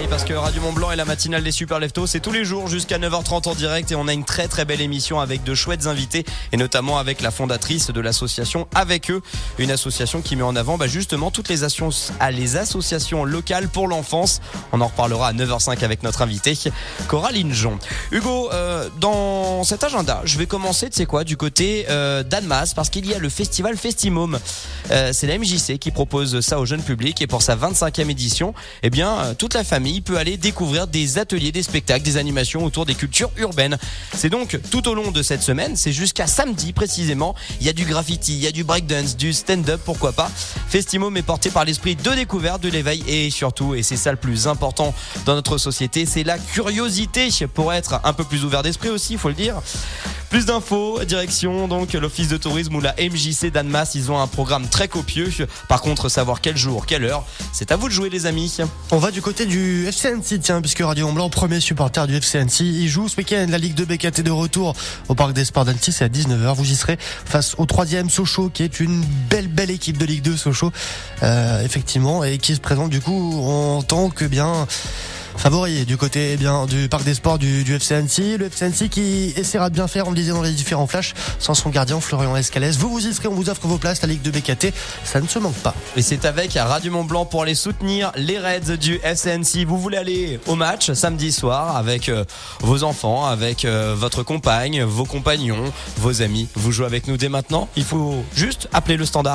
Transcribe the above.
Oui, parce que Radio Mont Blanc et la matinale des Super Leftos, c'est tous les jours jusqu'à 9h30 en direct et on a une très très belle émission avec de chouettes invités et notamment avec la fondatrice de l'association Avec eux, une association qui met en avant bah, justement toutes les, assos- ah, les associations locales pour l'enfance. On en reparlera à 9h05 avec notre invité Coraline Jon. Hugo, euh, dans cet agenda, je vais commencer, tu sais quoi, du côté euh, parce qu'il y a le festival Festimum. Euh, c'est la MJC qui propose ça au jeune public et pour sa 25e édition, eh bien, euh, toute la famille peut aller découvrir des ateliers, des spectacles, des animations autour des cultures urbaines. C'est donc tout au long de cette semaine, c'est jusqu'à samedi précisément. Il y a du graffiti, il y a du breakdance, du stand-up, pourquoi pas. Festimum est porté par l'esprit de découverte, de l'éveil et surtout, et c'est ça le plus important dans notre société, c'est la curiosité pour être un peu plus ouvert d'esprit aussi, il faut le dire. Plus d'infos, direction donc l'office de tourisme ou la MJC d'Annemasse, ils ont un programme très copieux. Par contre, savoir quel jour, quelle heure, c'est à vous de jouer les amis. On va du côté du FC Annecy, tiens, puisque Radio Blanc, premier supporter du FC Annecy, il joue ce week-end la Ligue 2 BKT de retour au Parc des Sports d'Annecy, c'est à 19h. Vous y serez face au troisième Sochaux, qui est une belle, belle équipe de Ligue 2 Sochaux, euh, effectivement, et qui se présente du coup en tant que bien favori du côté eh bien du Parc des Sports du, du FC Annecy. Le FC Annecy qui essaiera de bien faire, on le disait dans les différents flashs, sans son gardien Florian Escalès. Vous vous serez, on vous offre vos places, la Ligue 2 BKT, ça ne se manque pas. Et c'est avec Radio Mont Blanc pour aller soutenir les Reds du FCNC. Vous voulez aller au match samedi soir avec euh, vos enfants, avec euh, votre compagne, vos compagnons, vos amis. Vous jouez avec nous dès maintenant. Il faut juste appeler le standard.